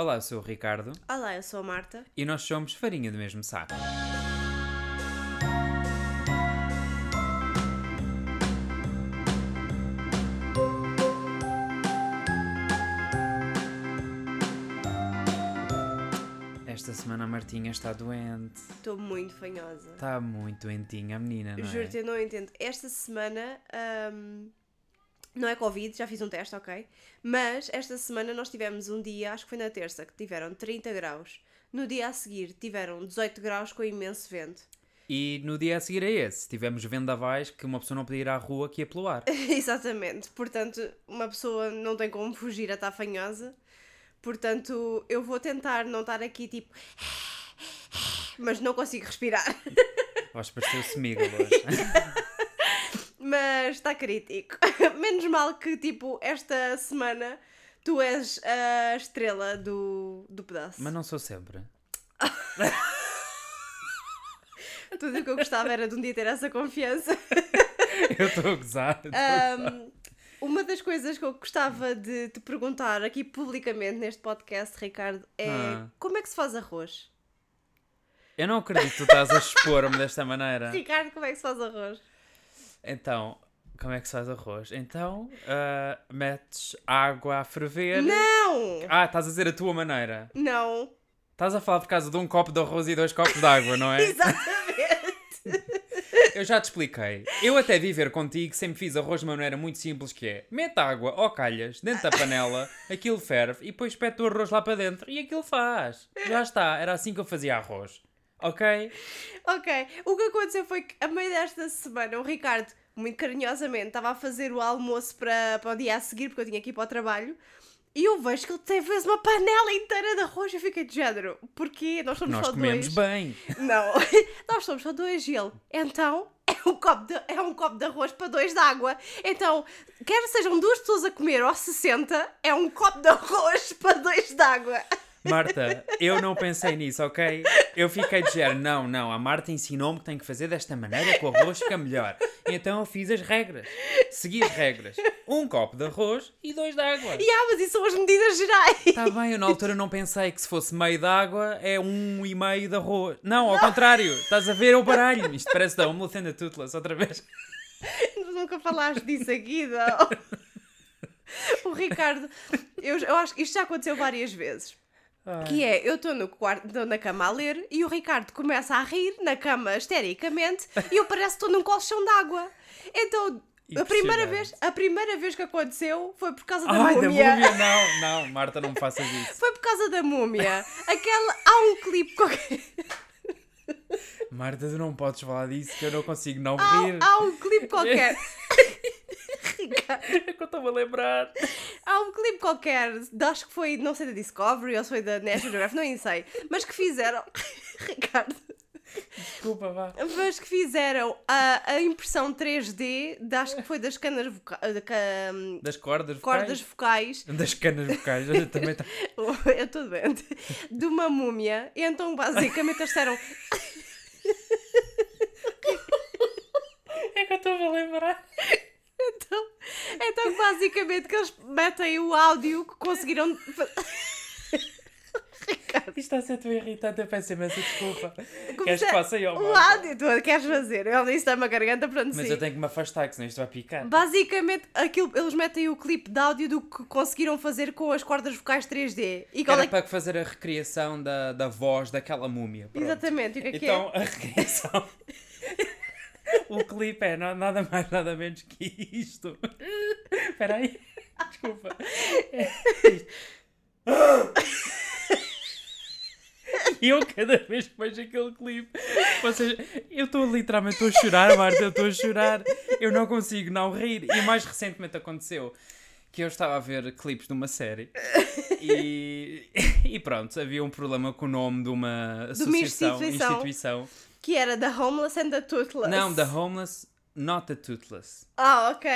Olá, eu sou o Ricardo Olá, eu sou a Marta. e nós somos farinha do mesmo saco. Esta semana a Martinha está doente. Estou muito fanhosa. Está muito doentinha a menina, não é? Juro-te, eu não entendo. Esta semana ahm, não é Covid, já fiz um teste, ok? Mas esta semana nós tivemos um dia, acho que foi na terça, que tiveram 30 graus. No dia a seguir tiveram 18 graus com imenso vento. E no dia a seguir a esse, tivemos vendavais que uma pessoa não podia ir à rua que ia pelo ar. Exatamente. Portanto, uma pessoa não tem como fugir a estar fanhosa. Portanto, eu vou tentar não estar aqui tipo. Mas não consigo respirar. Vais parecer o Smeagol hoje. Mas está crítico. Menos mal que, tipo, esta semana tu és a estrela do, do pedaço. Mas não sou sempre. Tudo o que eu gostava era de um dia ter essa confiança. Eu estou a gozar. Ahm, uma das coisas que eu gostava de te perguntar aqui publicamente neste podcast, Ricardo, é Ah. como é que se faz arroz? Eu não acredito que tu estás a expor-me desta maneira. Ricardo, como é que se faz arroz? Então, como é que se faz arroz? Então, ah, metes água a ferver. Não! Ah, estás a dizer a tua maneira. Não! Estás a falar por causa de um copo de arroz e dois copos de água, não é? Exatamente! Eu já te expliquei. Eu até viver contigo sempre fiz arroz de uma maneira muito simples que é mete água ou calhas dentro da panela, aquilo ferve e depois espeta o arroz lá para dentro e aquilo faz. Já está, era assim que eu fazia arroz. Ok? Ok, o que aconteceu foi que a meio desta semana o Ricardo, muito carinhosamente, estava a fazer o almoço para, para o dia a seguir, porque eu tinha que ir para o trabalho, e eu vejo que ele tem fez uma panela inteira de arroz. Eu fiquei de género, porque nós somos Nós só comemos dois. bem. Não, nós somos só dois ele. Então é um, copo de, é um copo de arroz para dois de água. Então, quer sejam duas pessoas a comer ou 60, é um copo de arroz para dois de água. Marta, eu não pensei nisso, ok? Eu fiquei de género, não, não, a Marta ensinou-me que tem que fazer desta maneira que o arroz fica melhor. Então eu fiz as regras. Segui as regras. Um copo de arroz e dois de água. E ah, mas isso são as medidas gerais. Está bem, eu na altura não pensei que se fosse meio de água é um e meio de arroz. Não, ao contrário, estás a ver o baralho. Isto parece da the Toothless, outra vez. Tu nunca falaste disso aqui, não. O Ricardo, eu, eu acho que isto já aconteceu várias vezes. Que é, eu estou no quarto, estou na cama a ler e o Ricardo começa a rir na cama histericamente e eu parece que estou num colchão de água. Então, a primeira, vez, a primeira vez que aconteceu foi por causa da Ai, da múmia. múmia, não, não, Marta, não me faças isso. Foi por causa da múmia. Aquela, há um clipe qualquer. Marta, tu não podes falar disso que eu não consigo não Há, rir. há um clipe qualquer. Ricardo, É que eu estou a lembrar. há um clipe qualquer, acho que foi, não sei, da Discovery ou se foi da National Geographic, não sei, mas que fizeram. Ricardo. Desculpa, vá. Mas que fizeram a, a impressão 3D, de, acho que foi das canas voca da Das cordas cordas vocais. vocais. Das canas vocais. Eu também tá- Eu estou doente. De uma múmia. E então, basicamente, eles disseram. É que eu estou a lembrar. Então, então, basicamente, que eles metem o áudio que conseguiram. Ricardo, Isto está a ser tão irritante, eu peço imensa desculpa. Queres que faça eu, O Marta? áudio, tu queres fazer? Ele disse está uma garganta, pronto, Mas eu tenho que me afastar, que senão isto vai picar. Basicamente, aquilo, eles metem o clipe de áudio do que conseguiram fazer com as cordas vocais 3D. E Era é para fazer a recriação da, da voz daquela múmia. pronto. Exatamente, o que é que Então, a recriação. o clipe é na- nada mais, nada menos que isto. Espera aí. Desculpa. É isto. E eu, cada vez que vejo aquele clipe, vocês, eu estou literalmente estou a chorar, Marta, eu estou a chorar. Eu não consigo não rir. E mais recentemente aconteceu que eu estava a ver clipes de uma série e, e pronto, havia um problema com o nome de uma associação, instituição. instituição. é? Que era The Homeless and the Toothless. Não, The Homeless Not the Toothless. Ah, ok.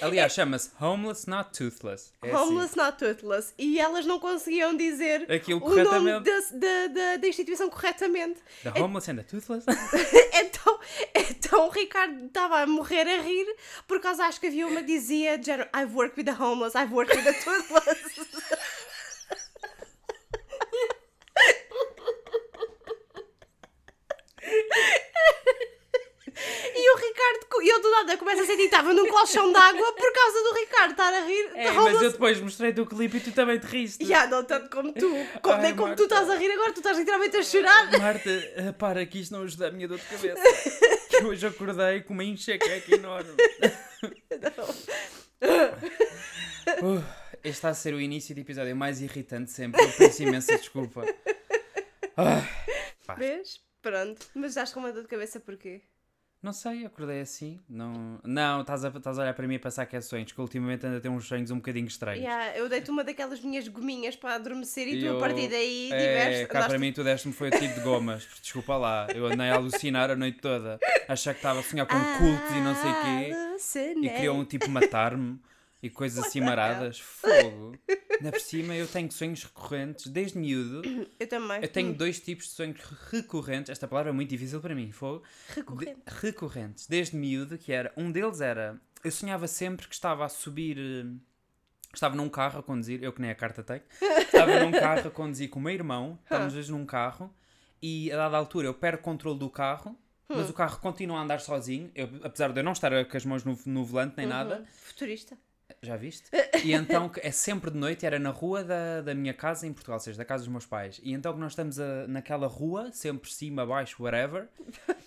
Aliás, chama-se Homeless Not Toothless. É assim. Homeless Not Toothless. E elas não conseguiam dizer Aquilo o nome da, da, da, da instituição corretamente. The Homeless and the Toothless? então, então o Ricardo estava a morrer a rir por causa, acho que havia uma que dizia I've worked with the homeless, I've worked with the toothless. nada começo a sentir que estava num colchão de água por causa do Ricardo estar a rir. É, mas eu depois mostrei-te o clipe e tu também te riste. Já, não tanto como tu. Como, Ai, nem como Marta. tu estás a rir agora, tu estás literalmente a chorar. Marta, eh, para que isto não ajuda a minha dor de cabeça. Que hoje acordei com uma enxaqueca enorme. Uh, este está a ser o início de episódio mais irritante sempre. Eu peço imensa desculpa. Pá, Vês? Pronto. Mas estás com uma dor de cabeça porquê? Não sei, acordei assim. Não, não estás, a, estás a olhar para mim e pensar que é sonhos, que ultimamente anda a ter uns sonhos um bocadinho estranhos. Yeah, eu dei-te uma daquelas minhas gominhas para adormecer e, E tu a eu- partir daí É, diversos. cá para mim tu deste-me foi o tipo de gomas. Desculpa lá, eu andei a alucinar a noite toda. Achar que estava a sonhar com um culto e não sei o quê. E queriam tipo matar-me e coisas assim maradas. Fogo. Ainda por cima eu tenho sonhos recorrentes desde miúdo. Eu também. Eu tenho dois tipos de sonhos recorrentes. Esta palavra é muito difícil para mim. Fogo. Recorrente. De- recorrentes. Desde miúdo, que era. Um deles era. Eu sonhava sempre que estava a subir. eh, Estava num carro a conduzir, eu que nem a carta tenho. Estava num carro a conduzir com o meu irmão. Estávamos dois num carro. E a dada altura eu perco o controle do carro. Mas o carro continua a andar sozinho. Eu, apesar de eu não estar com as mãos no, no volante nem nada. Uhum. Futurista. Já viste? E então é sempre de noite, era na rua da, da minha casa em Portugal, ou seja, da casa dos meus pais. E então que nós estamos a- naquela rua, sempre cima, baixo, whatever,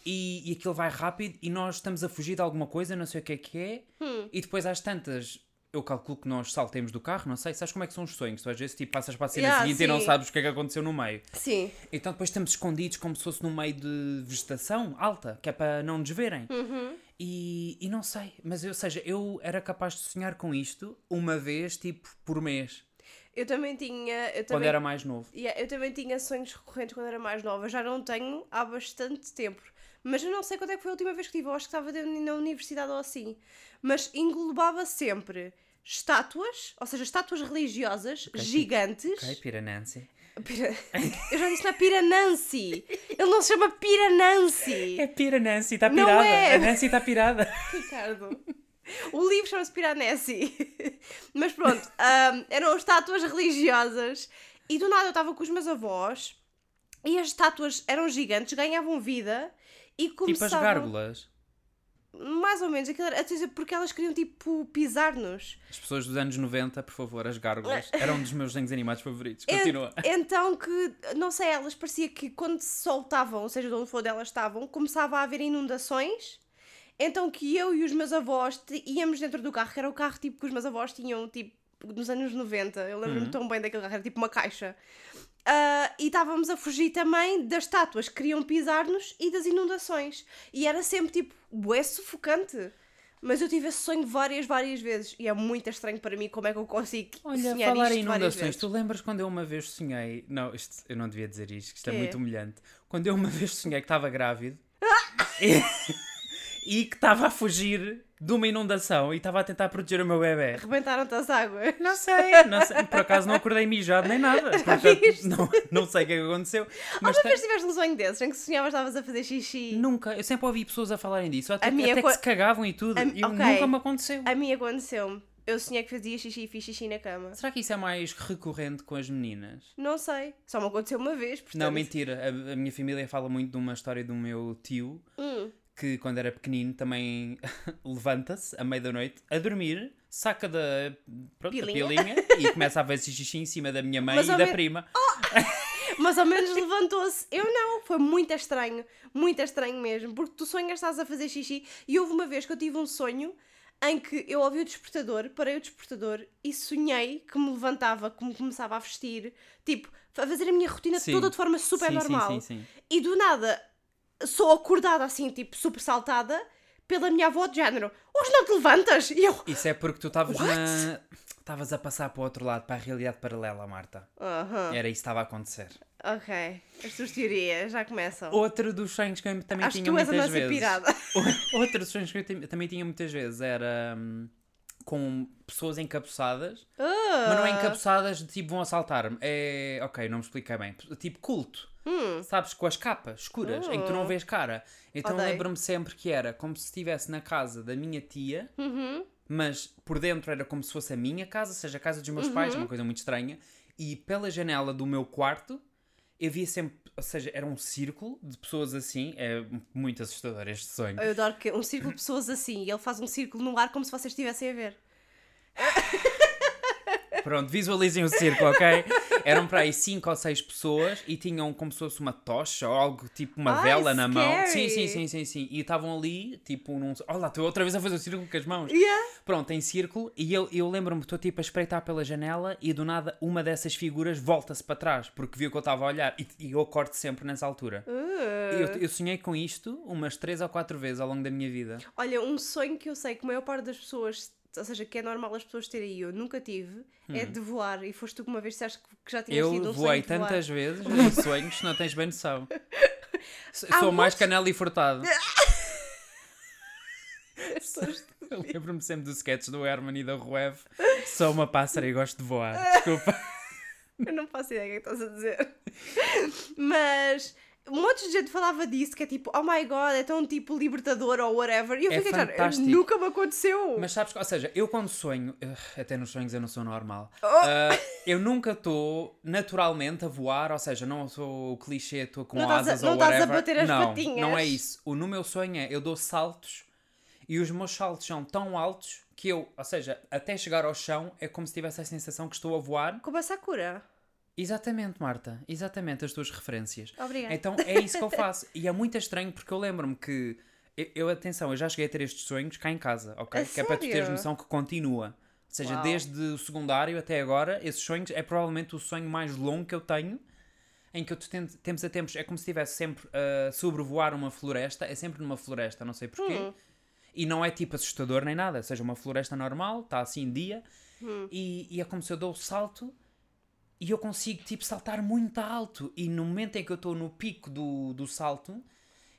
e, e aquilo vai rápido e nós estamos a fugir de alguma coisa, não sei o que é que é, e depois às tantas. Eu calculo que nós saltemos do carro, não sei. Sabes como é que são os sonhos? Tu às vezes tipo, passas para a cena Yeah, seguinte e não sim. sabes o que é que aconteceu no meio. Sim. Então depois estamos escondidos como se fosse no meio de vegetação alta, que é para não nos verem. E, e não sei, mas eu, ou seja, eu era capaz de sonhar com isto uma vez, tipo, por mês, Eu também tinha. Eu quando também, era mais novo. Yeah, eu também tinha sonhos recorrentes quando era mais nova. Já não tenho há bastante tempo. Mas eu não sei quando é que foi a última vez que tive. Eu acho que estava na universidade ou assim. Mas englobava sempre estátuas, ou seja, estátuas religiosas gigantes. Ok, Piranense. Pira- Eu já disse na Piranansi. Ele não se chama Piranansi. É Piranense, está Não pirada. é. A Nancy está pirada. Ricardo. O livro chama-se Piranesi. Mas pronto, ahm, eram estátuas religiosas e do nada eu estava com os meus avós e as estátuas eram gigantes, ganhavam vida e Tipo as começavam... gárgulas. Mais ou menos, aquilo era, a dizer, porque elas queriam tipo pisar-nos. As pessoas dos anos 90, por favor, as gárgulas. Era um dos meus desenhos animados favoritos. En- Continua. Então que, não sei, elas parecia que quando se soltavam, ou seja, de onde for elas estavam, começava a haver inundações. Então que eu e os meus avós íamos dentro do carro, que era o carro tipo que os meus avós tinham tipo nos anos 90. Eu lembro-me tão bem daquele carro, era tipo uma caixa. Ah, e estávamos a fugir também das estátuas que queriam pisar-nos e das inundações. E era sempre tipo, bué sufocante. Mas eu tive esse sonho várias, várias vezes. E é muito estranho para mim como é que eu consigo Olha, sonhar falar isto em inundações, tu lembras quando eu uma vez sonhei. Não, isto, eu não devia dizer isto, que isto é Quê? muito humilhante. Quando eu uma vez sonhei que estava grávido e, e que estava a fugir de uma inundação e estava a tentar proteger o meu bebê. Rebentaram-te as águas. Não sei, não sei, por acaso não acordei mijado nem nada. Portanto, não, não sei o que é aconteceu. Mas Alguma vez tiveste um sonho desses em que sonhavas estavas a fazer xixi? nunca, eu sempre ouvi pessoas a falarem disso, até, A minha até co- que se cagavam e tudo, A- e ok. nunca me aconteceu. A mim aconteceu-me. Eu sonhei que fazia xixi e fiz xixi na cama. Será que isso é mais recorrente com as meninas? Não sei. Só me aconteceu uma vez, portanto... Não, mentira. A, a minha família fala muito de uma história do meu tio Hum. Que, quando era pequenino, também levanta-se à meia da noite a dormir, saca da, pronto, da Pilinha. pilinha e começa a fazer xixi em cima da minha mãe Mas e da men- prima. Mas ao menos levantou-se. Eu não. Foi muito estranho. Muito estranho mesmo. Porque tu sonhas estás a fazer xixi. E houve uma vez que eu tive um sonho em que eu ouvi o despertador, parei o despertador e sonhei que me levantava, que me começava a vestir. Tipo, a fazer a minha rotina Sim. toda de forma super sim, normal. Sim, sim, sim. E do nada sou acordada assim, tipo, super saltada pela minha avó de género. Hoje não te levantas? E eu. Isso é porque tu estavas na. Estavas a passar para o outro lado, para a realidade paralela, Marta. Aham. Era isso que estava a acontecer. Ok. As tuas teorias já começam. Outro dos sonhos que eu também Acho que tinha tu és a muitas nossa vezes. pirada. Outro dos sonhos que eu também tinha muitas vezes era hum, com pessoas encapuçadas, mas não é Ah. encapuçadas de tipo vão assaltar-me. É. Ok, não me expliquei bem. Tipo culto. Hum. Sabes, com as capas escuras, em que tu não vês cara. Então Odeio. lembro-me sempre que era como se estivesse na casa da minha tia, Uhum. mas por dentro era como se fosse a minha casa, ou seja, a casa dos meus Uhum. pais, uma coisa muito estranha. E pela janela do meu quarto eu via sempre, ou seja, era um círculo de pessoas assim, é muito assustador este sonho. Eu adoro que um círculo de pessoas assim e ele faz um círculo no ar como se vocês estivessem a ver. Pronto, visualizem o círculo, ok? Eram para aí 5 ou 6 pessoas e tinham como se fosse uma tocha ou algo tipo uma Ai, vela na mão. Sim, sim, sim, sim, sim. E estavam ali, tipo, num. Olha estou outra vez a fazer o círculo com as mãos. Yeah. Pronto, em círculo, e eu, eu lembro-me, estou tipo a espreitar pela janela e do nada uma dessas figuras volta-se para trás porque viu que eu estava a olhar e, e eu corto sempre nessa altura. Eu, eu sonhei com isto umas 3 ou 4 vezes ao longo da minha vida. Olha, um sonho que eu sei que a maior parte das pessoas, ou seja, que é normal as pessoas terem e eu nunca tive, é de voar. E foste tu que uma vez disseste que já tinhas tido Hum. Eu um voei tantas vezes em sonhos, não tens bem noção. Há Sou mais muitos- canela e furtado. Lembro-me sempre dos sketches do Herman e da Ruev. Sou uma pássara e gosto de voar. Desculpa. Eu não faço ideia do que é que estás a dizer. Mas um monte de gente falava disso, que é tipo, oh my god, é tão tipo libertador ou whatever. E eu É fiquei fantástico. nunca me aconteceu. Mas sabes, que- ou seja, eu quando sonho, até nos sonhos eu não sou normal, Oh. ah, eu nunca estou naturalmente a voar, ou seja, não sou o clichê, estou com Não estás a- asas não ou estás a whatever. bater as não, patinhas. não é isso. O, no meu sonho é, eu dou saltos e os meus saltos são tão altos que eu, ou seja, até chegar ao chão é como se tivesse a sensação que estou a voar. Como a Sakura. Exatamente, Marta, exatamente as tuas referências. Obrigada. Então é isso que eu faço. E é muito estranho porque eu lembro-me que. Eu, eu, atenção, eu já cheguei a ter estes sonhos cá em casa, ok? A que é para tu teres sério? noção que continua. Ou seja, Uau. desde o secundário até agora, esses sonhos é provavelmente o sonho mais longo que eu tenho. Em que eu te tento- tempos a tempos é como se estivesse sempre a sobrevoar uma floresta, é sempre numa floresta, não sei porquê. Hum. E não é tipo assustador nem nada, ou seja, uma floresta normal, está assim dia, Hum. e, e é como se eu dou o salto e eu consigo tipo saltar muito alto. E no momento em que eu estou no pico do, do salto,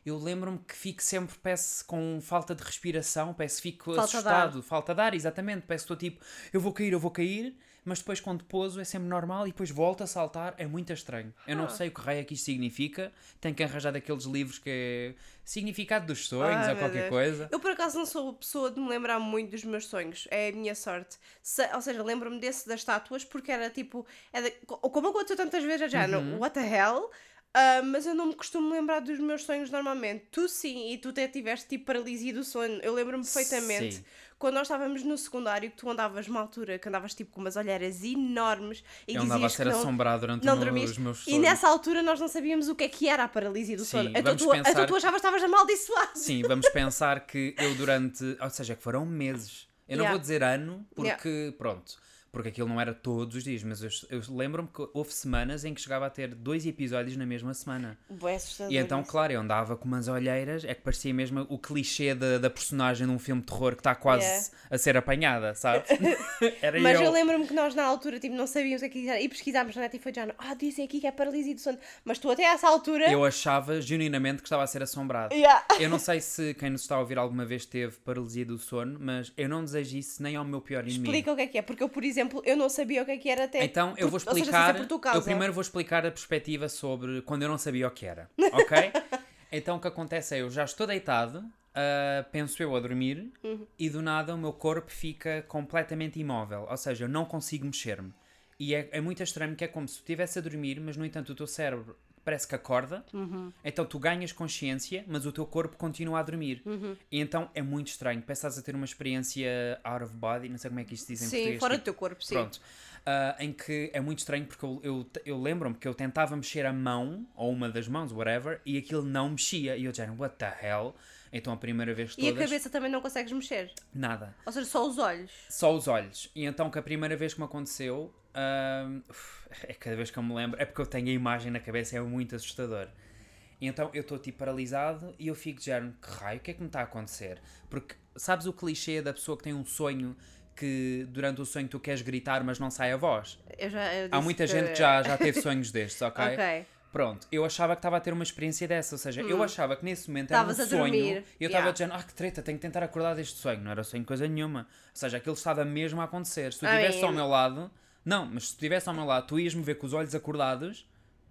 eu lembro-me que fico sempre, peço com falta de respiração, peço fico Falta de assustado, falta de ar, exatamente. Peço estou tipo, eu vou cair, eu vou cair, mas depois quando pouso é sempre normal e depois volto a saltar, é muito estranho. Eu não Ah. sei o que raio é que isto significa, tenho que arranjar daqueles livros que é significado dos sonhos Ai, ou qualquer Deus. coisa. Eu por acaso não sou a pessoa de me lembrar muito dos meus sonhos, é a minha sorte. Se- ou seja, lembro-me desse das estátuas porque era tipo. Era, como aconteceu tantas vezes já, Uhum. no what the hell? Ah, mas eu não me costumo lembrar dos meus sonhos normalmente. Tu sim, e tu até tiveste tipo paralisia do sono. Eu lembro-me perfeitamente Sim. Quando nós estávamos no secundário que tu andavas numa altura que andavas tipo com umas olheiras enormes e Eu andava a ser não, assombrado durante não dormias. os meus E sonhos. nessa altura nós não sabíamos o que é que era a paralisia do Sim, sono. Então tu, então pensar- tu achavas que estavas amaldiçoado. Sim, vamos pensar que eu durante. Ou seja, que foram meses. Eu não Yeah. vou dizer ano, porque, pronto, porque aquilo não era todos os dias, mas eu, eu lembro-me que houve semanas em que chegava a ter dois episódios na mesma semana. Assustador E então, isso. claro, eu andava com umas olheiras, é que parecia mesmo o clichê da, da personagem num filme de terror que está quase Yeah. a ser apanhada, sabes? era Mas eu. eu lembro-me que nós na altura tipo, não sabíamos o que é era e pesquisámos na net e foi já, ah, dizem aqui que é paralisia do sono. Mas tu até a essa altura. Eu achava genuinamente que estava a ser assombrado. Yeah. Eu não sei se quem nos está a ouvir alguma vez teve paralisia do sono, mas eu não desejo isso nem ao meu pior inimigo. Explica o que é que é, porque eu, por exemplo, eu não sabia o que é que era até. Então eu vou seja, explicar. causa. eu primeiro vou explicar a perspectiva sobre quando eu não sabia o que era. Ok? então o que acontece é eu já estou deitado, ah, penso eu a dormir, Uhum. e do nada o meu corpo fica completamente imóvel. Ou seja, eu não consigo mexer-me. E é, é muito estranho que é como se estivesse a dormir, mas no entanto o teu cérebro parece que acorda. Uhum. Então tu ganhas consciência, mas o teu corpo continua a dormir. Uhum. E então é muito estranho. Estás a ter uma experiência out of body, não sei como é que isto se diz em Sim, português. fora tipo, do teu corpo, sim. Pronto. Ah, em que é muito estranho porque eu, eu, eu lembro-me que eu tentava mexer a mão, ou uma das mãos, whatever, e aquilo não mexia. E eu já, what the hell? Então a primeira vez E a todas, cabeça também não consegues mexer. nada. Ou seja, só os olhos. Só os olhos. E então que a primeira vez que me aconteceu, é cada vez que eu me lembro, é porque eu tenho a imagem na cabeça, é muito assustador. E então eu estou tipo paralisado e eu fico de género, que raio, o que é que me está a acontecer? Porque sabes o clichê da pessoa que tem um sonho que durante o sonho tu queres gritar mas não sai a voz? Eu já, eu Há muita gente que já, já teve sonhos destes, ok? Ok. Pronto, eu achava que estava a ter uma experiência dessa, ou seja, eu achava que nesse momento era um Hum. Estavas sonho e eu estava yeah. dizendo, ah que treta, tenho que tentar acordar deste sonho, não era sonho coisa nenhuma. Ou seja, aquilo estava mesmo a acontecer. Se tu estivesse ao meu lado, não, mas se tu estivesse ao meu lado, tu ias-me ver com os olhos acordados,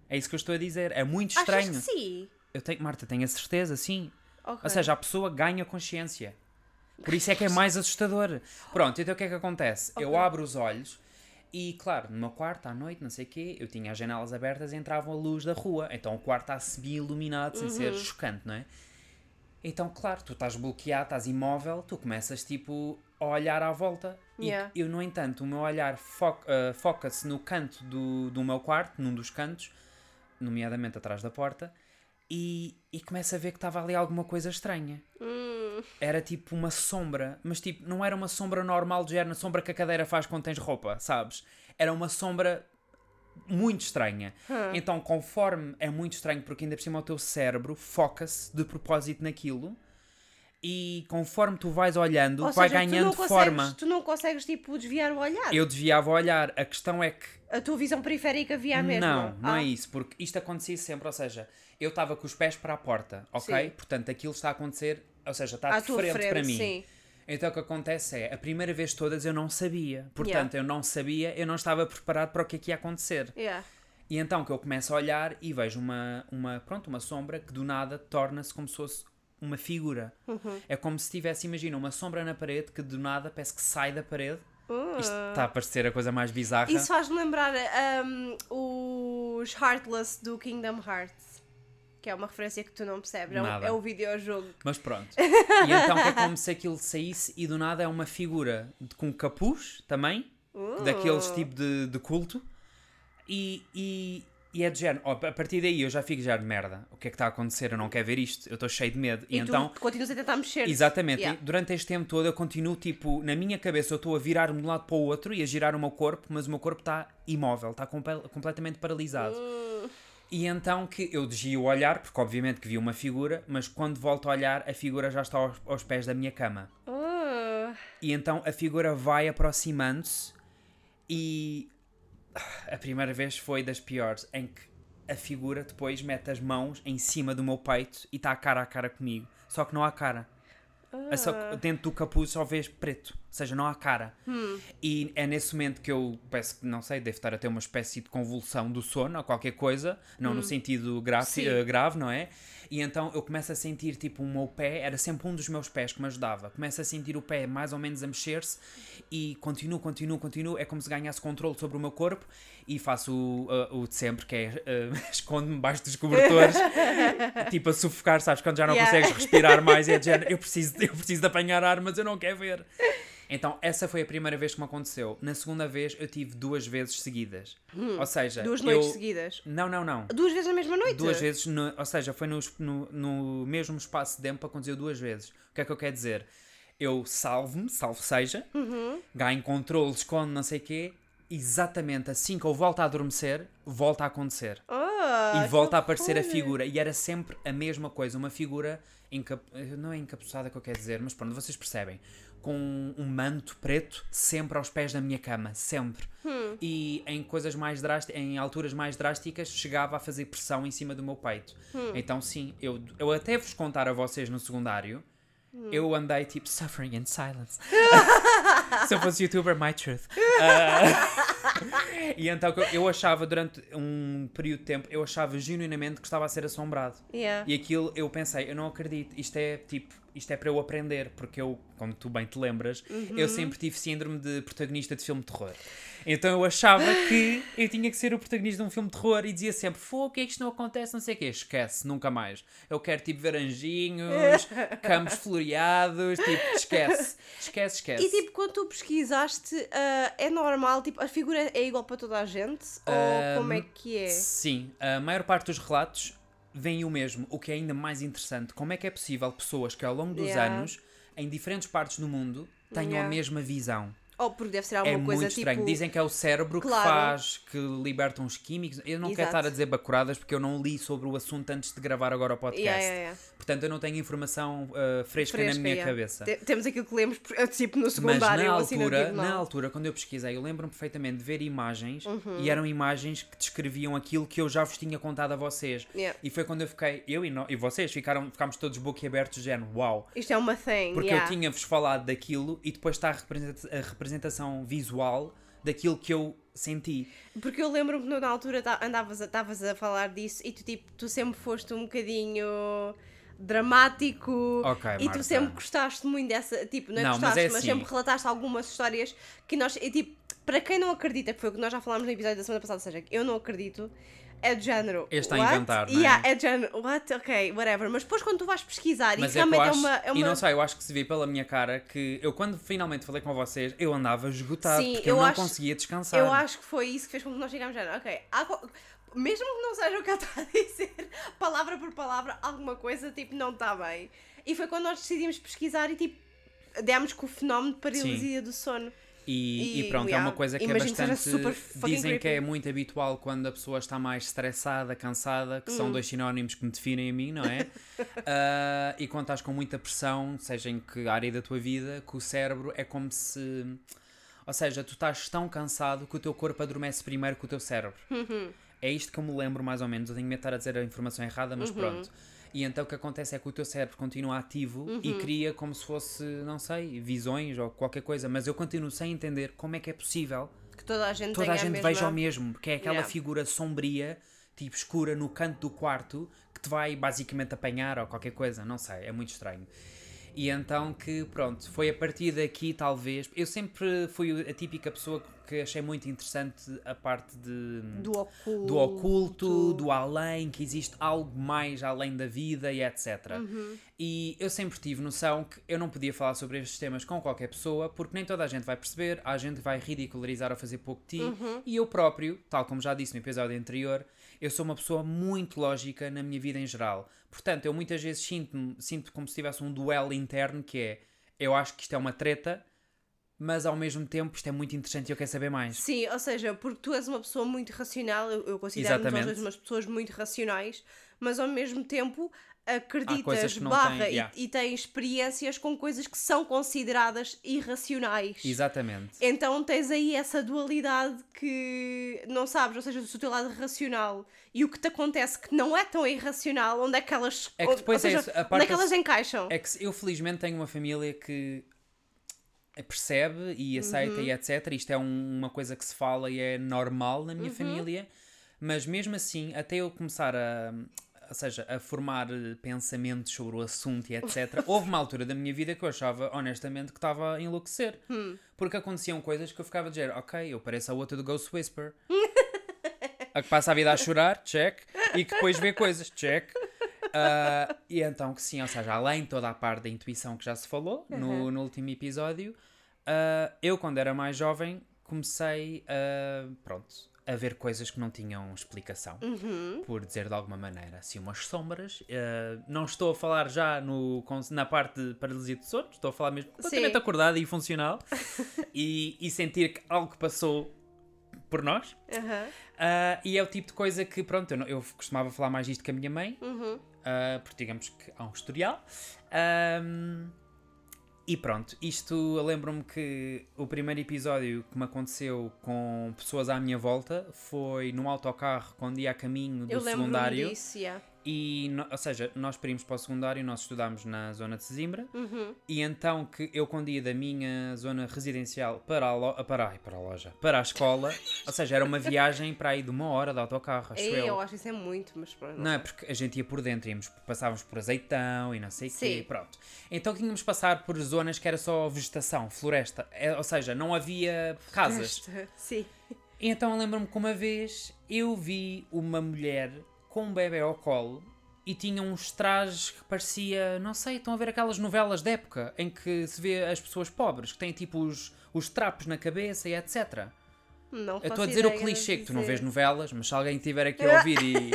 é isso que eu estou a dizer, é muito estranho. Achas que sim? Eu tenho, Marta, tenho a certeza, sim. Ok. Ou seja, a pessoa ganha consciência. Por isso é que é mais assustador. Pronto, então o que é que acontece? Eu Ok. abro os olhos E claro, no meu quarto, à noite, não sei o quê, eu tinha as janelas abertas e entrava a luz da rua. Então o quarto está semi-iluminado, sem ser Uhum. chocante, não é? Então, claro, tu estás bloqueado, estás imóvel, tu começas tipo a olhar à volta. Yeah. E eu, no entanto, o meu olhar fo- ah, foca-se no canto do, do meu quarto, num dos cantos, nomeadamente atrás da porta, e, e começo a ver que estava ali alguma coisa estranha. Hum, Era tipo uma sombra, mas tipo, não era uma sombra normal de género, a sombra que a cadeira faz quando tens roupa, sabes? Era uma sombra muito estranha. Então, conforme é muito estranho, porque ainda por cima o teu cérebro foca-se de propósito naquilo, e conforme tu vais olhando, Ou vai seja, tu ganhando consegues, forma. Tu não consegues, tipo, desviar o olhar. Eu desviava o olhar, a questão é que A tua visão periférica via a mesma. não, não Ah. é isso, porque isto acontecia sempre, ou seja, eu estava com os pés para a porta, ok? Sim. Portanto, aquilo está a acontecer, ou seja, está À de frente, frente, para mim. sim. Então o que acontece é, a primeira vez todas eu não sabia. Portanto, eu não sabia, eu não estava preparado para o que é que ia acontecer. Yeah. E então que eu começo a olhar e vejo uma, uma, pronto, uma sombra que do nada torna-se como se fosse uma figura. Uhum. É como se tivesse, imagina, uma sombra na parede que do nada parece que sai da parede. Uh. Isto está a parecer a coisa mais bizarra. Isso faz-me lembrar um, os Heartless do Kingdom Hearts. Que é uma referência que tu não percebes. É, um, é o videojogo. Mas pronto. E então é como se aquilo saísse e do nada é uma figura de- com capuz também, Uh. daqueles tipo de, de culto. E, e, e é de género. ó, a partir daí eu já fico já de merda. O que é que está a acontecer? Eu não quero ver isto. Eu estou cheio de medo. E, E, então. continuas a tentar mexer. Exatamente. Yeah. Durante este tempo todo eu continuo, tipo, na minha cabeça eu estou a virar-me de um lado para o outro e a girar o meu corpo, mas o meu corpo está imóvel, está compe- completamente paralisado. Uh. E então que eu desvio o olhar, porque obviamente que vi uma figura, mas quando volto a olhar, a figura já está aos, aos pés da minha cama. Uh. E então a figura vai aproximando-se e a primeira vez foi das piores, em que a figura depois mete as mãos em cima do meu peito e está cara a cara comigo. Só que não há cara. É só que dentro do capuz só vês preto, ou seja, não há cara. E é nesse momento que eu peço que, não sei, devo estar a ter uma espécie de convulsão do sono ou qualquer coisa, não no sentido grave, eh, grave, não é? E então eu começo a sentir tipo o meu pé, era sempre um dos meus pés que me ajudava. Começo a sentir o pé mais ou menos a mexer-se e continuo, continuo, continuo. É como se ganhasse controle sobre o meu corpo e faço o, eh, o de sempre, que é eh, escondo-me debaixo dos cobertores, tipo a sufocar, sabes? Quando já não Yeah. consegues respirar mais, é de género, eu preciso, eu preciso de apanhar ar, mas eu não quero ver. Então, essa foi a primeira vez que me aconteceu. Na segunda vez, eu tive duas vezes seguidas. Ou seja, Hum. Duas eu... noites seguidas. Não, não, não. Duas vezes na mesma noite? Duas vezes, no- ou seja, foi no, no, no mesmo espaço de tempo, aconteceu duas vezes. O que é que eu quero dizer? Eu salvo-me, salvo seja, Uhum. ganho controle, escondo, não sei o quê, exatamente assim que eu volto a adormecer, volta a acontecer. Ah, e volta a aparecer a horror. figura. E era sempre a mesma coisa, uma figura, encap... não é encapuçada que eu quero dizer, mas pronto, vocês percebem. Com um manto preto sempre aos pés da minha cama, sempre. Hum. E em coisas mais drásticas, em alturas mais drásticas, chegava a fazer pressão em cima do meu peito. Hum. Então sim, eu, eu até vos contar a vocês no secundário, Hum. eu andei tipo suffering in silence. Se eu fosse youtuber, my truth. Ah, e então eu achava durante um período de tempo, eu achava genuinamente que estava a ser assombrado. Yeah. E aquilo eu pensei, eu não acredito, isto é tipo, isto é para eu aprender, porque eu, como tu bem te lembras, eu sempre tive síndrome de protagonista de filme de terror. Então eu achava que eu tinha que ser o protagonista de um filme de terror e dizia sempre, fogo, que é que isto não acontece, não sei o quê. Esquece, nunca mais. Eu quero tipo ver anjinhos, campos floreados, tipo, esquece, esquece, esquece. E tipo, quando tu pesquisaste, ah, é normal, tipo, a figura é igual para toda a gente? Ou Ahm, como é que é? Sim, a maior parte dos relatos vem o mesmo, o que é ainda mais interessante. Como é que é possível pessoas que ao longo dos Yeah. anos, em diferentes partes do mundo, tenham Yeah. a mesma visão? Ou porque deve ser É alguma muito coisa estranho. tipo. Dizem que é o cérebro que Claro. faz, que liberta uns químicos. Eu não quero Exato. estar a dizer bacuradas porque eu não li sobre o assunto antes de gravar agora o podcast. Yeah, yeah, yeah. Portanto, eu não tenho informação uh, fresca, Fresca, na minha cabeça. Te- Temos aquilo que lemos tipo no Mas secundário na ou assim altura, tribunal. na altura, quando eu pesquisei, eu lembro-me perfeitamente de ver imagens Uhum. e eram imagens que descreviam aquilo que eu já vos tinha contado a vocês. E foi quando eu fiquei, eu e, no- e vocês ficaram, ficámos todos boquiabertos, género, uau. Isto é uma thing. Porque eu tinha-vos falado daquilo e depois está a, representa- a representação visual daquilo que eu senti. Porque eu lembro-me que na altura andavas a, estavas a falar disso e tu, tipo, tu sempre foste um bocadinho dramático Ok, e Marta. tu sempre gostaste muito dessa, tipo, não é Não, mas gostaste, é mas, assim. sempre relataste algumas histórias que nós, e, tipo, para quem não acredita, que foi o que nós já falámos no episódio da semana passada, ou seja, eu não acredito, é de género. Este está a inventar, não é? Yeah, é de género, what? Ok, whatever. Mas depois quando tu vais pesquisar, Mas e é realmente é acho, uma. É uma... e não sei, eu acho que se vê pela minha cara que eu quando finalmente falei com vocês, eu andava esgotado, Sim, porque eu, eu não acho- conseguia descansar. Eu acho que foi isso que fez com que nós chegámos a ok, há mesmo que não seja o que ele está a dizer, palavra por palavra, alguma coisa tipo não está bem. E foi quando nós decidimos pesquisar e tipo demos com o fenómeno de paralisia do sono. E, E, pronto, é yeah, uma coisa que é que bastante. fucking Dizem que creepy. é muito habitual quando a pessoa está mais estressada, cansada, que Hum. são dois sinónimos que me definem a mim, não é? Ah, e quando estás com muita pressão, seja em que área da tua vida, que o cérebro é como se. Ou seja, tu estás tão cansado que o teu corpo adormece primeiro que o teu cérebro. Uhum. É isto que eu me lembro mais ou menos. Eu tenho medo de estar a dizer a informação errada, mas Uhum. pronto. E então o que acontece é que o teu cérebro continua ativo e Uhum. cria como se fosse, não sei, visões ou qualquer coisa, mas eu continuo sem entender como é que é possível Que toda a gente toda a gente mesma... veja o mesmo, porque é aquela Yeah. figura sombria, tipo escura no canto do quarto, que te vai basicamente apanhar ou qualquer coisa, não sei, é muito estranho. E então que, pronto, foi a partir daqui talvez. Eu sempre fui a típica pessoa que achei muito interessante a parte de Do oculto. do oculto, do além, que existe algo mais além da vida e etc. E eu sempre tive noção que eu não podia falar sobre estes temas com qualquer pessoa, porque nem toda a gente vai perceber, há gente que vai ridicularizar ou fazer pouco de ti, e eu próprio, tal como já disse no episódio anterior, eu sou uma pessoa muito lógica na minha vida em geral. Portanto, eu muitas vezes sinto-me sinto como se tivesse um duelo interno que é, eu acho que isto é uma treta, mas ao mesmo tempo isto é muito interessante e eu quero saber mais. Sim, ou seja, porque tu és uma pessoa muito racional, eu, eu considero nós Exatamente. dois umas pessoas muito racionais, mas ao mesmo tempo acreditas, barra, têm, e- yeah. e, tens experiências com coisas que são consideradas irracionais. Exatamente. Então tens aí essa dualidade que não sabes, ou seja, do teu lado racional e o que te acontece que não é tão irracional, onde é que elas, É que depois é isso, onde é que elas encaixam? É que eu felizmente tenho uma família que percebe e aceita Uhum. e etc. Isto é um- uma coisa que se fala e é normal na Uhum. minha família, mas mesmo assim, até eu começar a. Ou seja, a formar eh, pensamentos sobre o assunto e etc. Houve uma altura da minha vida que eu achava, honestamente, que estava a enlouquecer. Hum. Porque aconteciam coisas que eu ficava a dizer, ok, eu pareço a outra do Ghost Whisper. a que passa a vida a chorar, check. E que depois vê coisas, check. Ah, e então que sim, ou seja, além de toda a parte da intuição que já se falou no, no último episódio, ah, eu quando era mais jovem comecei a, pronto, a ver coisas que não tinham explicação, Uhum. por dizer de alguma maneira, assim umas sombras. Ah, não estou a falar já no, na parte de paralisia de sono, estou a falar mesmo completamente Sim. acordado e funcional e, e sentir que algo passou por nós. Aham. Ah, e é o tipo de coisa que, pronto, eu, eu costumava falar mais isto com a minha mãe, Uhum. ah, porque digamos que há um historial. E pronto, isto lembro-me que o primeiro episódio que me aconteceu com pessoas à minha volta foi num autocarro quando ia a caminho do Eu secundário. disso, yeah. E, ou seja, nós para irmos para o secundário, nós estudámos na zona de Sesimbra. Uhum. E então que eu quando ia da minha zona residencial para a, lo- para, ai, para a loja, para a escola, ou seja, era uma viagem para aí de uma hora de autocarro, acho Ei, eu. eu acho isso é muito, mas pronto. Não é porque a gente ia por dentro, íamos, passávamos por azeitão e não sei o quê, pronto. Então tínhamos de passar por zonas que era só vegetação, floresta, É, ou seja, não havia casas. Esta- Sim. Então lembro-me que uma vez eu vi uma mulher com um bebê ao colo e tinha uns trajes que parecia, não sei, estão a ver aquelas novelas de época em que se vê as pessoas pobres, que têm tipo os, os trapos na cabeça e etc. Não Eu estou a dizer o clichê, que tu não vês novelas, mas se alguém estiver aqui a ouvir e,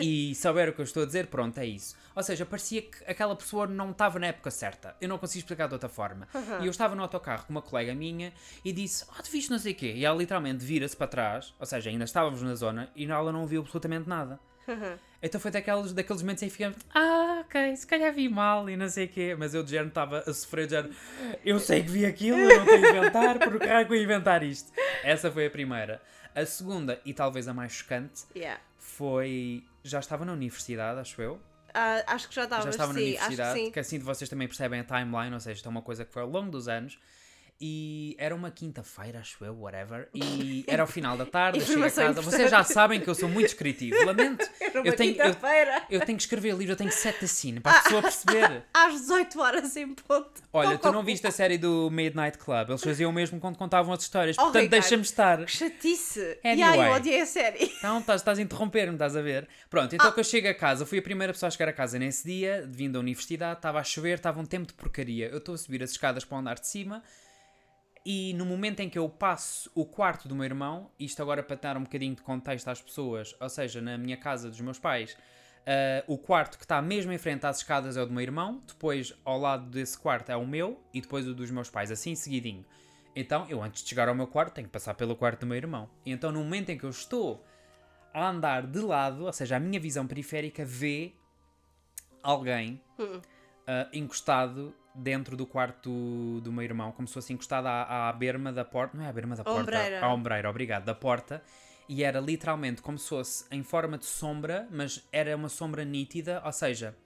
e souber o que eu estou a dizer, pronto, é isso. Ou seja, parecia que aquela pessoa não estava na época certa. Eu não consigo explicar de outra forma. E eu estava no autocarro com uma colega minha e disse: Ah, tu viste não sei o quê? E ela literalmente vira-se para trás, ou seja, ainda estávamos na zona e ela não viu absolutamente nada. Então foi daqueles, daqueles momentos em que ficamos, ah, ok, se calhar vi mal e não sei o quê, mas eu de género estava a sofrer, de género, eu sei que vi aquilo, eu não estou a inventar, por que raio que eu ia inventar isto? Essa foi a primeira. A segunda, e talvez a mais chocante, Yeah. foi, já estava na universidade, acho eu, Ah, acho que já estava, já estava na sim, universidade, acho que que assim vocês também percebem a timeline, ou seja, isto é uma coisa que foi ao longo dos anos, E era uma quinta-feira, acho eu, whatever. E era o final da tarde, eu chego a casa. Vocês já sabem que eu sou muito descritivo. Lamento. Era uma Eu tenho, eu, quinta-feira. eu tenho que escrever livros, eu tenho sete assino para a pessoa perceber. Às 18 horas em ponto. Olha, tu não viste a série do Midnight Club? Eles faziam o mesmo quando contavam as histórias. Oh, Portanto, deixa-me estar. Que chatice. E Anyway. ai, eu odiei a série. Então, estás, estás a interromper-me, estás a ver? Pronto, Ah. então que eu chego a casa, fui a primeira pessoa a chegar a casa nesse dia, vindo da universidade, estava a chover, estava um tempo de porcaria. Eu estou a subir as escadas para o andar de cima e no momento em que eu passo o quarto do meu irmão, isto agora para dar um bocadinho de contexto às pessoas, ou seja, na minha casa dos meus pais, ah, o quarto que está mesmo em frente às escadas é o do meu irmão, depois ao lado desse quarto é o meu e depois o dos meus pais, assim seguidinho. Então, eu antes de chegar ao meu quarto, tenho que passar pelo quarto do meu irmão. E então, no momento em que eu estou a andar de lado, ou seja, a minha visão periférica vê alguém ah, encostado dentro do quarto do, meu irmão, como se fosse encostado à, à berma da porta. Não é à berma da porta? Ombreira. À ombreira, obrigado, da porta. E era literalmente como se fosse em forma de sombra, mas era uma sombra nítida, ou seja,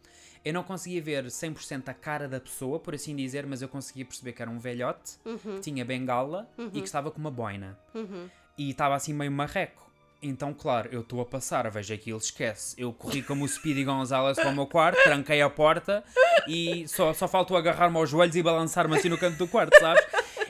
eu não conseguia ver 100% a cara da pessoa, por assim dizer, mas eu conseguia perceber que era um velhote, que tinha bengala e que estava com uma boina. E estava assim meio marreco. Então, claro, eu estou a passar, vejo aquilo, esquece. Eu corri como o Speedy Gonzalez para o meu quarto, tranquei a porta e só, só faltou agarrar-me aos joelhos e balançar-me assim no canto do quarto, sabes?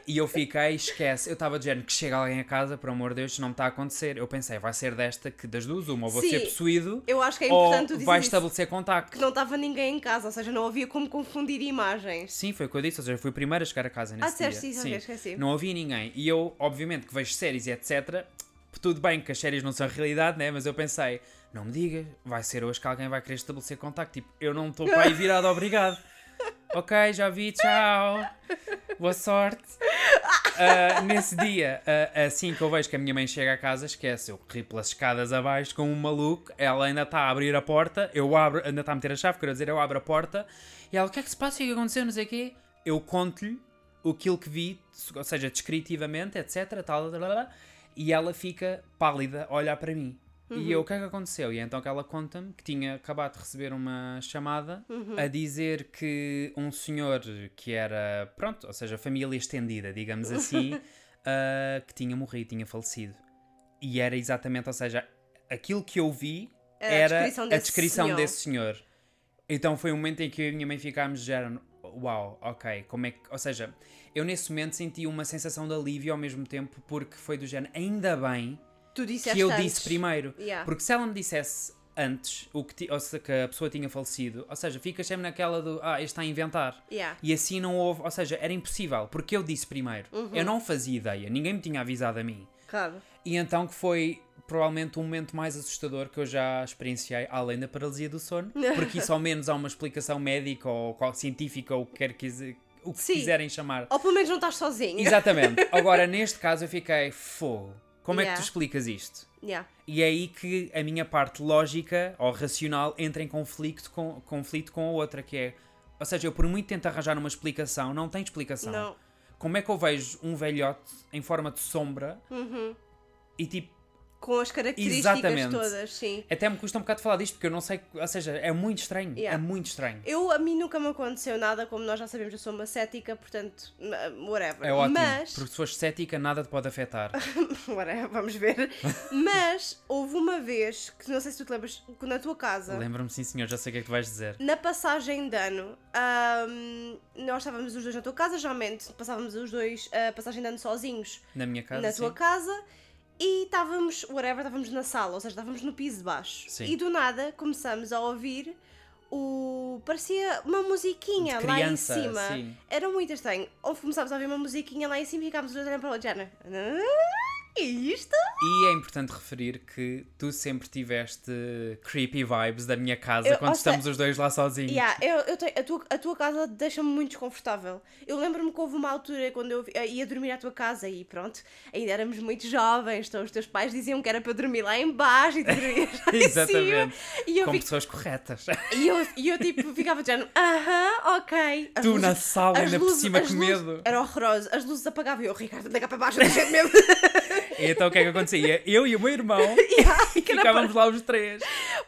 E eu fiquei, esquece. Eu estava dizendo que chega alguém a casa, por amor de Deus, isto não me está a acontecer. Eu pensei, vai ser desta que das duas, uma, ou vou Sim, ser possuído, Eu acho que é ou importante tu vai isso. estabelecer contacto. Que não estava ninguém em casa, ou seja, não havia como confundir imagens. Sim, foi o que eu disse, ou seja, fui o primeiro a chegar a casa nesse Ah, dia. disseste isso, ok, esqueci. Não havia ninguém. E eu, obviamente, que vejo séries e etc. Tudo bem que as séries não são realidade, né? Mas eu pensei, não me digas, vai ser hoje que alguém vai querer estabelecer contacto. Tipo, eu não estou para aí virado, obrigado. Ok, já vi, tchau. Boa sorte. Ah, nesse dia, ah, assim que eu vejo que a minha mãe chega a casa, esquece, eu corri pelas escadas abaixo com um maluco, ela ainda está a abrir a porta, eu abro, ainda está a meter a chave, quero dizer, eu abro a porta, e ela, o que é que se passa, o que é que aconteceu, não sei o quê, eu conto-lhe aquilo que vi, ou seja, descritivamente, etc, tal, tal, tal, tal, e ela fica pálida a olhar para mim. E eu, o que é que aconteceu? E é então que ela conta-me que tinha acabado de receber uma chamada a dizer que um senhor que era, pronto, ou seja, família estendida, digamos assim, ah, que tinha morrido, tinha falecido. E era exatamente, ou seja, aquilo que eu vi Era a era descrição a desse descrição senhor. desse senhor. Então foi um momento em que eu e a minha mãe ficámos género, uau, ok, como é que. Ou seja, eu nesse momento senti uma sensação de alívio ao mesmo tempo, porque foi do género, ainda bem que eu antes. disse primeiro. Yeah. Porque se ela me dissesse antes o que, ti- ou seja, que a pessoa tinha falecido, ou seja, fica sempre naquela do ah, este está a inventar. Yeah. E assim não houve, ou seja, era impossível, porque eu disse primeiro. Uhum. Eu não fazia ideia, ninguém me tinha avisado a mim. Claro. E então que foi provavelmente o momento mais assustador que eu já experienciei, além da paralisia do sono, porque isso ao menos há uma explicação médica ou científica ou o que quer que, o que Sim. quiserem chamar. Ou pelo menos não estás sozinho. Exatamente. Agora, neste caso, eu fiquei fogo. Como é que Yeah. tu explicas isto? Yeah. E é aí que a minha parte lógica ou racional entra em conflito com, conflito com a outra, que é. Ou seja, eu por muito tento arranjar uma explicação, não tem explicação. Não. Como é que eu vejo um velhote em forma de sombra Uhum. e tipo. Com as características Exatamente. todas, sim. Até me custa um bocado falar disto porque eu não sei. Ou seja, é muito estranho. Yeah. É muito estranho. Eu, a mim nunca me aconteceu nada, como nós já sabemos, eu sou uma cética, portanto, whatever. É ótimo. Mas, Porque se fores cética, nada te pode afetar. whatever, vamos ver. Mas, houve uma vez, que não sei se tu te lembras, na tua casa, Lembra-me, sim senhor, já sei o que é que tu vais dizer. na passagem de ano, ahm, nós estávamos os dois na tua casa, geralmente passávamos os dois a passagem de ano sozinhos Na minha casa. na sim. tua casa e estávamos, whatever, estávamos na sala, ou seja, estávamos no piso de baixo. Sim. E do nada começamos a ouvir o. parecia uma musiquinha De lá em criança, cima. sim. Era muito estranho. Ou começámos a ouvir uma musiquinha lá em cima e ficámos os dois olhando para o outro, Jana. "Ah, E isto? E é importante referir que tu sempre tiveste creepy vibes da minha casa Eu- quando estamos os dois lá sozinhos. Yeah, eu, eu tenho, a, tua, a tua casa deixa-me muito desconfortável. Eu lembro-me que houve uma altura quando eu eh, ia dormir à tua casa e pronto, ainda éramos muito jovens, então os teus pais diziam que era para eu dormir lá em baixo e tu dormias lá em cima. Exatamente. E eu, Com fico- pessoas corretas. e eu, e eu tipo ficava dizendo, aham, ok. As tu luzes- na sala, ainda por luzes- cima, as com luzes- medo. Era horroroso, as luzes apagavam e eu, Ricardo, anda cá para baixo, deixa de medo. Então o que é que acontecia? Eu e o meu irmão Yeah, ficávamos lá os três.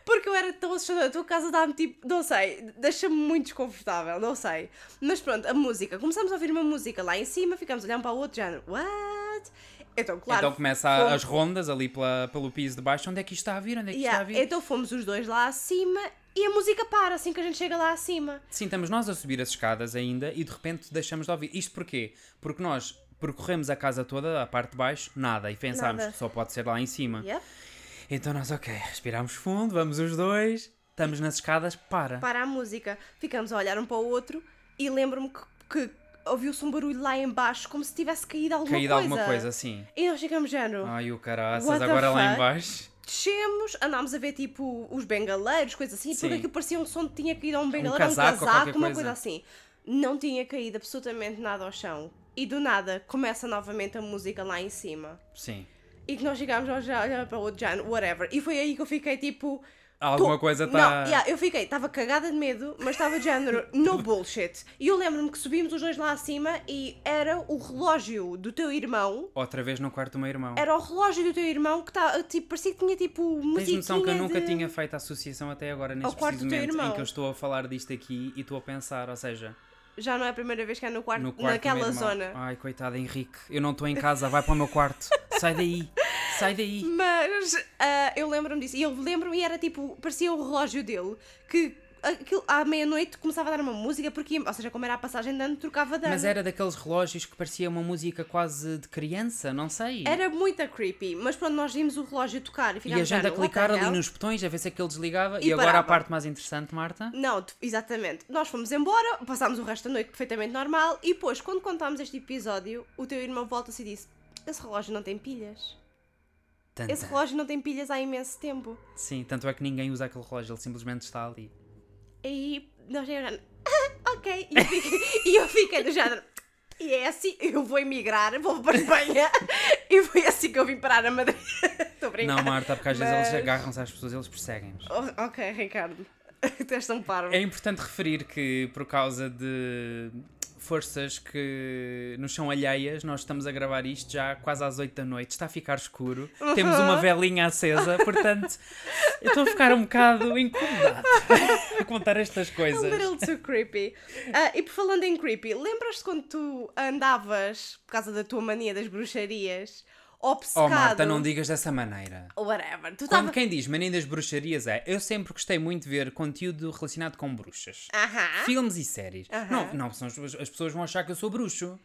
Porque eu era tão assustadora. A tua casa dá-me tipo, não sei, deixa-me muito desconfortável, não sei. Mas pronto, a música. Começamos a ouvir uma música lá em cima, ficamos olhando para o outro género. What? Então, claro. então começa fomos- as rondas ali pela, pelo piso de baixo. Onde é que isto está a vir? Onde é que isto Yeah, está a vir? Então fomos os dois lá acima e a música para assim que a gente chega lá acima. Sim, estamos nós a subir as escadas ainda e de repente deixamos de ouvir. Isto porquê? Porque nós percorremos a casa toda, a parte de baixo, nada. E pensámos Nada. que só pode ser lá em cima. Yep. Então nós, ok, respiramos fundo, vamos os dois, estamos nas escadas, para. Para a música. Ficamos a olhar um para o outro e lembro-me que, que ouviu-se um barulho lá em baixo como se tivesse caído alguma Caído coisa. alguma coisa assim. E nós ficamos género. Ai, o caraças, agora lá em fuck? baixo. Descemos, andámos a ver tipo os bengaleiros, coisas assim, Sim. porque aquilo parecia um som que tinha caído a um bengaleiro, um casaco casaco, ou qualquer uma coisa. coisa assim. Não tinha caído absolutamente nada ao chão. E do nada começa novamente a música lá em cima. Sim. E que nós chegámos a olhar para o outro género, whatever. E foi aí que eu fiquei tipo. Alguma Tô- coisa Não, está. yeah, eu fiquei, estava cagada de medo, mas estava de género, no bullshit. E eu lembro-me que subimos os dois lá acima e era o relógio do teu irmão. Outra vez no quarto do meu irmão. Era o relógio do teu irmão que tá, tipo, parecia que tinha tipo Tens noção que eu nunca de... tinha feito a associação até agora, neste Ao do preciso momento em que eu estou a falar disto aqui e estou a pensar, ou seja, Já não é a primeira vez que é no quarto, no quarto naquela zona. Ai, coitado Henrique, eu não estou em casa, vai para o meu quarto. Sai daí, sai daí. Mas ah, eu lembro-me disso. E eu lembro-me e era tipo, parecia o relógio dele que aquilo, à meia-noite começava a dar uma música, porque, ou seja, como era a passagem de ano, trocava de ano. Mas era daqueles relógios que parecia uma música quase de criança, não sei. Era muito creepy, mas pronto, nós vimos o relógio tocar e E ficámos a gente a clicar ali nos botões a ver se aquele desligava. E, E agora a parte mais interessante, Marta. Não, exatamente. Nós fomos embora, passámos o resto da noite perfeitamente normal e depois, quando contámos este episódio, o teu irmão volta-se e disse: Esse relógio não tem pilhas. Tanta. Esse relógio não tem pilhas há imenso tempo. Sim, tanto é que ninguém usa aquele relógio, ele simplesmente está ali. E nós chegamos, ah, ok. E eu fiquei, e eu fiquei do género. E é assim, eu vou emigrar, vou para a Espanha e foi assim que eu vim parar a Madrid. Estou a brincar. Não, Marta, porque às vezes eles Mas- agarram-se às pessoas, eles perseguem-nos. Oh, ok, Ricardo. Tu és tão parvo. É importante referir que, por causa de forças que nos são alheias, nós estamos a gravar isto já quase às 8 da noite, está a ficar escuro, temos uma velinha acesa, portanto, eu estou a ficar um bocado incomodado a contar estas A coisas. little too creepy. Ah, e por falando em creepy, lembras-te quando tu andavas, por causa da tua mania das bruxarias, obcecado... Oh, Marta, não digas dessa maneira. Whatever. Tu Quando tava... quem diz mania das bruxarias é, eu sempre gostei muito de ver conteúdo relacionado com bruxas. Aham. Filmes e séries. Aham. Não, não, senão as, as pessoas vão achar que eu sou bruxo.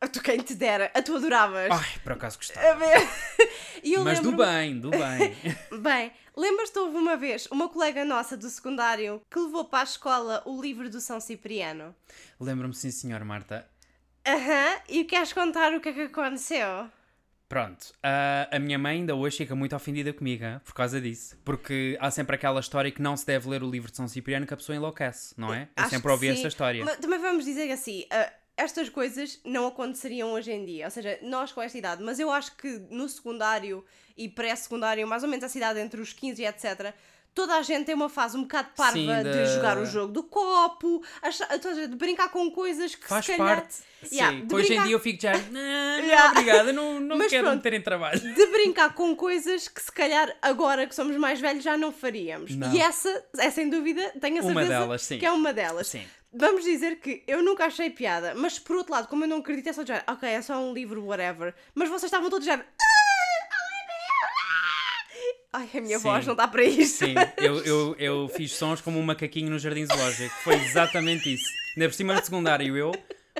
A tu quem te dera. A tu adoravas. Ai, por acaso gostava. A ver... Eu Mas do bem, do bem. Bem, lembras-te houve uma vez uma colega nossa do secundário que levou para a escola o livro do São Cipriano? Lembro-me, sim, senhor Marta. Aham. E queres contar o que é que aconteceu? Pronto, a, a minha mãe ainda hoje fica muito ofendida comigo hein, por causa disso. Porque há sempre aquela história que não se deve ler o livro de São Cipriano que a pessoa enlouquece, não é? Eu Acho sempre ouvi essa história. Mas também vamos dizer assim, ah, estas coisas não aconteceriam hoje em dia. Ou seja, nós com esta idade. Mas eu acho que no secundário e pré-secundário, mais ou menos essa idade entre os 15 e etc., toda a gente tem uma fase um bocado parva Sim, de da- jogar o jogo do copo, achar, de brincar com coisas que Faz se calhar... parte. Sim, Yeah, de hoje em brincar- dia eu fico já. Não, não Yeah. obrigada, não, não Mas quero pronto. meter em trabalho. de brincar com coisas que se calhar agora que somos mais velhos já não faríamos. Não. E essa é sem dúvida, tenho a Uma certeza delas, sim. que é uma delas. Sim. Vamos dizer que eu nunca achei piada, mas por outro lado, como eu não acredito, é só de género, ok, é só um livro, whatever. Mas vocês estavam todos de género. "Ah, Ai, a minha Sim. voz não está para isto. Sim, eu, eu, eu fiz sons como um macaquinho no jardim zoológico. Foi exatamente isso. Ainda por cima de secundário, eu.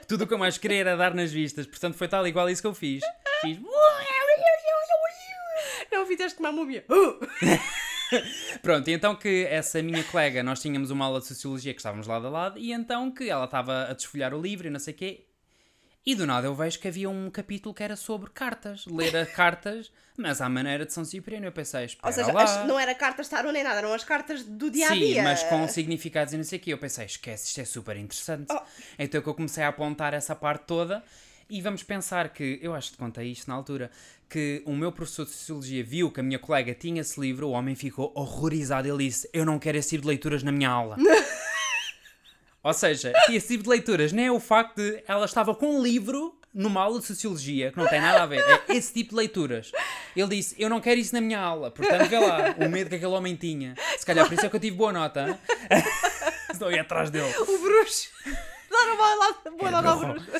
Tudo o que eu mais queria era dar nas vistas. Portanto, foi tal igual isso que eu fiz. Fiz. Não fizeste como a múmia. Pronto, e então que essa minha colega, nós tínhamos uma aula de sociologia que estávamos lado a lado, e então que ela estava a desfolhar o livro e não sei o quê, e do nada eu vejo que havia um capítulo que era sobre cartas, ler a cartas, mas à maneira de São Cipriano. Eu pensei, espera Ou seja, as- não era cartas tarot nem nada, eram as cartas do dia a dia. Sim, mas com significados e não sei o quê. Eu pensei, esquece, isto é super interessante. Oh. Então que eu comecei a apontar essa parte toda e vamos pensar que, eu acho que te contei isto na altura, que o meu professor de Sociologia viu que a minha colega tinha esse livro, o homem ficou horrorizado. Ele disse, eu não quero esse tipo de leituras na minha aula. Ou seja, esse tipo de leituras nem é o facto de ela estava com um livro numa aula de Sociologia, que não tem nada a ver. É esse tipo de leituras. Ele disse: Eu não quero isso na minha aula. Portanto, vê lá o medo que aquele homem tinha. Se calhar por isso é que eu tive boa nota. Estou ia atrás dele. O bruxo. Dar uma lá- boa nota ao bruxo.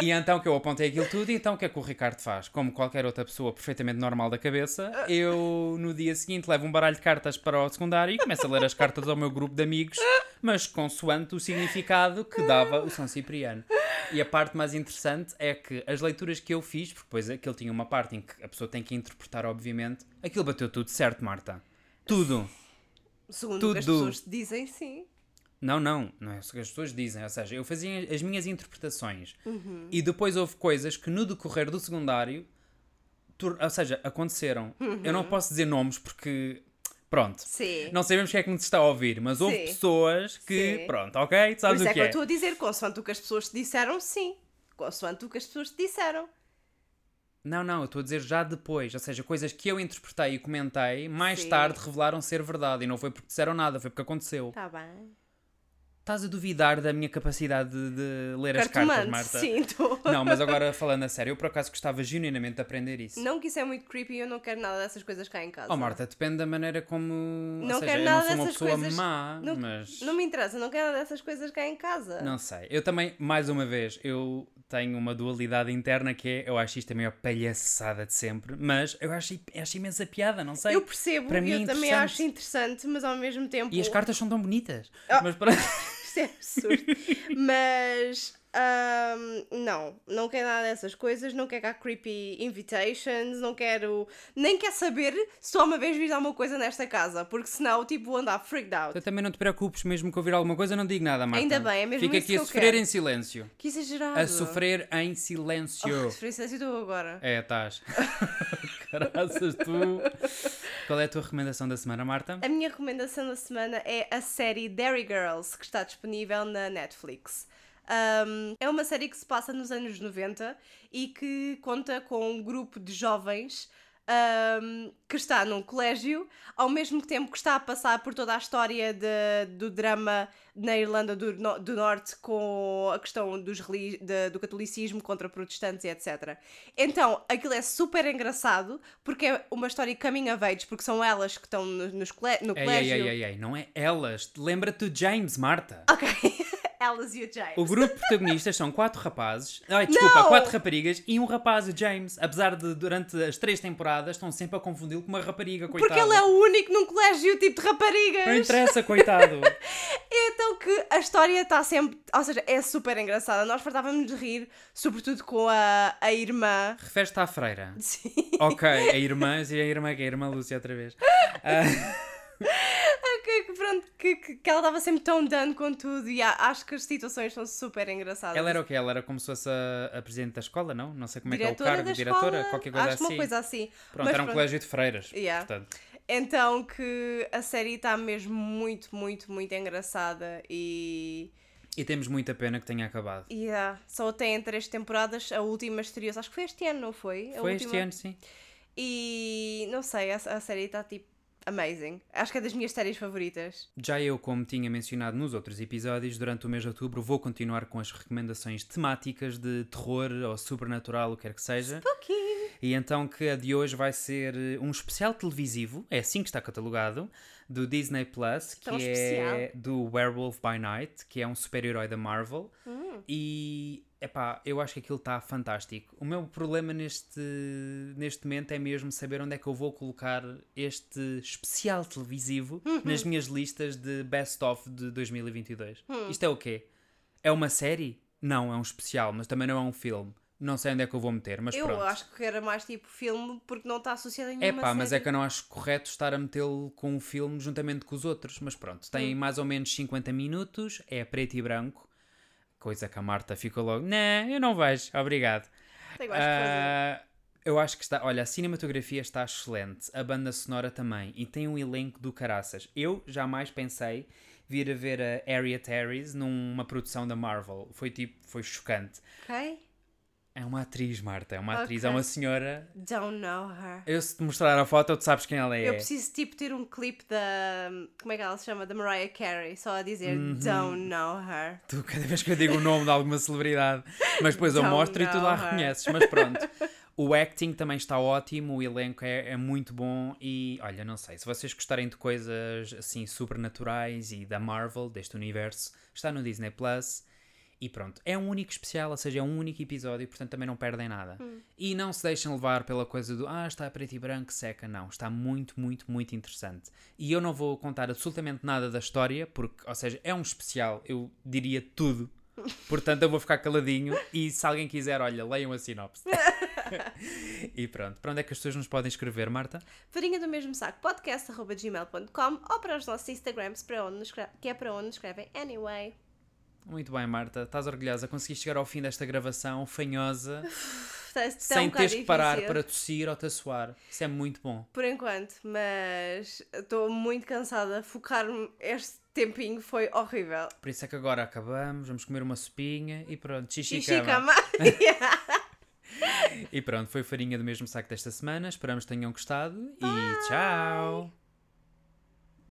E então que eu apontei aquilo tudo, e então o que é que o Ricardo faz? Como qualquer outra pessoa perfeitamente normal da cabeça, eu no dia seguinte levo um baralho de cartas para o secundário e começo a ler as cartas ao meu grupo de amigos, mas consoante o significado que dava o São Cipriano. E a parte mais interessante é que as leituras que eu fiz, porque depois aquilo tinha uma parte em que a pessoa tem que interpretar, obviamente, aquilo bateu tudo certo, Marta. Tudo. Segundo o que as Tudo. pessoas te dizem, sim. Não, não, não é isso que as pessoas dizem. Ou seja, eu fazia as minhas interpretações Uhum. e depois houve coisas que no decorrer do secundário, ou seja, aconteceram. Eu não posso dizer nomes porque, pronto, Uhum. Sim. não sabemos quem é que nos está a ouvir, mas houve Sim. pessoas que, Sim. pronto, ok, tu Por sabes isso o é que que eu é. estou a dizer, consoante o que as pessoas te disseram, sim. Consoante o que as pessoas te disseram. Não, não, eu estou a dizer já depois, ou seja, coisas que eu interpretei e comentei, mais Sim. tarde revelaram ser verdade e não foi porque disseram nada, foi porque aconteceu. Está bem. Estás a duvidar da minha capacidade de, de ler as cartas, Marta? sim, estou. Não, mas agora falando a sério, eu por acaso gostava genuinamente de aprender isso. Não que isso é muito creepy e eu não quero nada dessas coisas cá em casa. Oh Marta, depende da maneira como. Não ou seja, quero eu nada não sou uma pessoa coisas. má, não, mas. não me interessa, não quero nada dessas coisas cá em casa. Não sei. Eu também, mais uma vez, eu tenho uma dualidade interna que é, eu acho isto a maior palhaçada de sempre, mas eu acho, acho imensa piada, não sei. Eu percebo, Para mim eu é também acho interessante, mas ao mesmo tempo. E as cartas são tão bonitas. Ah. Mas para... É absurdo. Mas ahm, não, não quero nada dessas coisas, não quero cá creepy invitations, não quero. Nem quero saber se só uma vez vis alguma coisa nesta casa, porque senão tipo vou andar freaked out. Tu também não te preocupes, mesmo que ouvir alguma coisa, não digo nada, Marta. Ainda bem, é mesmo Fica isso aqui que a sofrer quero. em silêncio. Que exagerado. A sofrer em silêncio. Oh, sofrer em silêncio estou agora. É, estás. Caraças, tu. Qual é a tua recomendação da semana, Marta? A minha recomendação da semana é a série Dairy Girls, que está disponível na Netflix. Um, é uma série que se passa nos anos 90 e que conta com um grupo de jovens um, que está num colégio, ao mesmo tempo que está a passar por toda a história de- do drama na Irlanda do, no- do Norte com a questão dos, de- do catolicismo contra protestantes e etc. Então, aquilo é super engraçado porque é uma história coming of age, porque são elas que estão no, cole- no Ei, ei, colégio. ei, ei, ei, não é elas. Lembra-te do James, Marta. Ok, elas e o James. O grupo de protagonistas são quatro rapazes. Ai, desculpa, Não! quatro raparigas e um rapaz, o James. Apesar de, durante as três temporadas, estão sempre a confundi-lo com uma rapariga, coitado. Porque ele é o único num colégio tipo de raparigas. Não interessa, coitado. Então que a história está sempre. Ou seja, é super engraçada. Nós fartávamos de rir, sobretudo com a, a irmã. Referes-te à freira. Sim. Ok, a irmã, e a irmã que é a irmã Lúcia outra vez. Ah, Que, pronto, que, que, ela estava sempre tão dando com tudo e acho que as situações são super engraçadas. ela era o quê? Ela era como se fosse a, a presidente da escola, não? Não sei como é que é o diretora cargo, diretora, escola, qualquer coisa acho assim. uma coisa assim. Pronto, Mas era um colégio de freiras. Yeah. Portanto, Então que a série está mesmo muito, muito, muito engraçada e. e temos muita pena que tenha acabado. yeah, só tem três temporadas, a última estreou acho que foi este ano, não foi? A Foi este última. ano, sim. E não sei, a, a série está tipo amazing. Acho que é das minhas séries favoritas. Já eu, como tinha mencionado nos outros episódios, durante o mês de outubro vou continuar com as recomendações temáticas de terror ou sobrenatural, o que quer que seja. Ok. E então que a de hoje vai ser eh, um especial televisivo, é assim que está catalogado, do Disney Plus, que Tão é especial. do Werewolf by Night, que é um super-herói da Marvel. E, epá, eu acho que aquilo está fantástico. O meu problema neste, neste momento é mesmo saber onde é que eu vou colocar este especial televisivo nas minhas listas de Best of de 2022. Isto é o quê? É uma série? Não, é um especial, mas também não é um filme. Não sei onde é que eu vou meter, mas eu pronto. acho que era mais tipo filme porque não está associado a nenhuma pá, mas é série. que eu não acho correto estar a metê-lo com o filme juntamente com os outros. Mas pronto, tem Hum. mais ou menos 50 minutos, é preto e branco. Coisa que a Marta ficou logo, não, eu não vejo, obrigado. Mais. Ah, eu acho que está, olha, a cinematografia está excelente, a banda sonora também, e tem um elenco do caraças. Eu jamais pensei vir a ver a Harriet Harris numa produção da Marvel. Foi tipo, foi chocante. Ok? É uma atriz, Marta, é uma Ok. atriz, é uma senhora. Don't know her. Eu se te mostrar a foto, tu sabes quem ela é. Eu preciso tipo ter um clipe da. Como é que ela se chama? Da Mariah Carey, só a dizer Uhum. Don't know her. Tu, cada vez que eu digo o nome de alguma celebridade, mas depois eu mostro e tu lá her. reconheces. Mas pronto. O acting também está ótimo, o elenco é, é muito bom e, olha, não sei, se vocês gostarem de coisas assim supernaturais e da Marvel, deste universo, está no Disney Plus. E pronto, é um único especial, ou seja, é um único episódio, portanto também não perdem nada. Hum. E não se deixem levar pela coisa do ah, está preto e branco, seca, não. Está muito, muito, muito interessante. E eu não vou contar absolutamente nada da história, porque, ou seja, é um especial, eu diria tudo. Portanto, eu vou ficar caladinho e se alguém quiser, olha, leiam a sinopse. e pronto, para onde é que as pessoas nos podem escrever, Marta? Farinha do mesmo saco, podcast.gmail.com ou para os nossos Instagrams, para onde nos que é para onde nos escrevem anyway. Muito bem, Marta, estás orgulhosa, conseguiste chegar ao fim desta gravação fanhosa, sem teres que parar difícil, para tossir ou te suar. Isso é muito bom. Por enquanto, mas estou muito cansada. Focar-me este tempinho foi horrível. Por isso é que agora acabamos, vamos comer uma sopinha e pronto, xixi, Xixi cama. E pronto, foi farinha do mesmo saco desta semana. Esperamos que tenham gostado e tchau!